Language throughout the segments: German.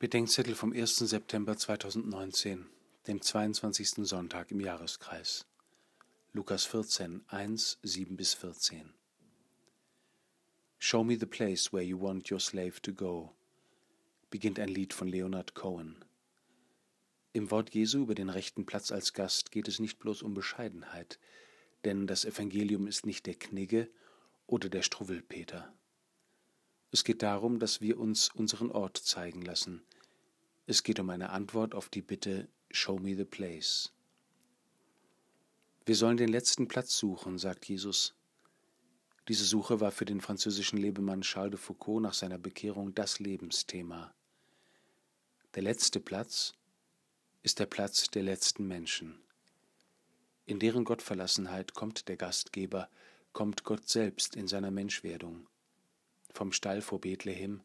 Bedenkzettel vom 1. September 2019, dem 22. Sonntag im Jahreskreis. Lukas 14, 1, 7 bis 14. Show me the place where you want your slave to go, beginnt ein Lied von Leonard Cohen. Im Wort Jesu über den rechten Platz als Gast geht es nicht bloß um Bescheidenheit, denn das Evangelium ist nicht der Knigge oder der Struwwelpeter. Es geht darum, dass wir uns unseren Ort zeigen lassen. Es geht um eine Antwort auf die Bitte Show me the place. Wir sollen den letzten Platz suchen, sagt Jesus. Diese Suche war für den französischen Lebemann Charles de Foucault nach seiner Bekehrung das Lebensthema. Der letzte Platz ist der Platz der letzten Menschen. In deren Gottverlassenheit kommt der Gastgeber, kommt Gott selbst in seiner Menschwerdung vom Stall vor Bethlehem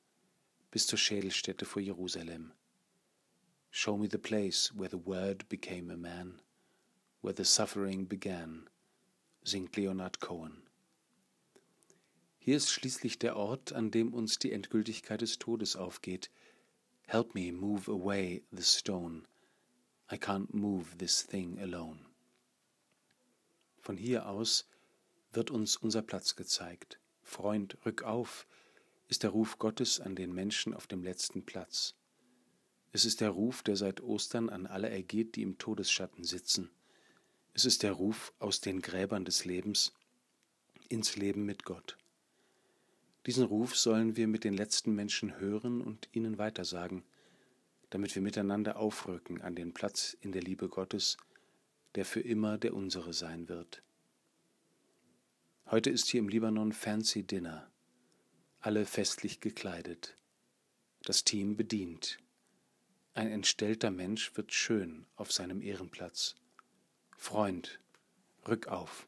bis zur Schädelstätte vor Jerusalem. Show me the place where the Word became a man, where the suffering began, singt Leonard Cohen. Hier ist schließlich der Ort, an dem uns die Endgültigkeit des Todes aufgeht. Help me move away the stone. I can't move this thing alone. Von hier aus wird uns unser Platz gezeigt. Freund, rück auf, ist der Ruf Gottes an den Menschen auf dem letzten Platz. Es ist der Ruf, der seit Ostern an alle ergeht, die im Todesschatten sitzen. Es ist der Ruf aus den Gräbern des Lebens ins Leben mit Gott. Diesen Ruf sollen wir mit den letzten Menschen hören und ihnen weitersagen, damit wir miteinander aufrücken an den Platz in der Liebe Gottes, der für immer der unsere sein wird. Heute ist hier im Libanon Fancy Dinner alle festlich gekleidet. Das Team bedient. Ein entstellter Mensch wird schön auf seinem Ehrenplatz. Freund, rück auf.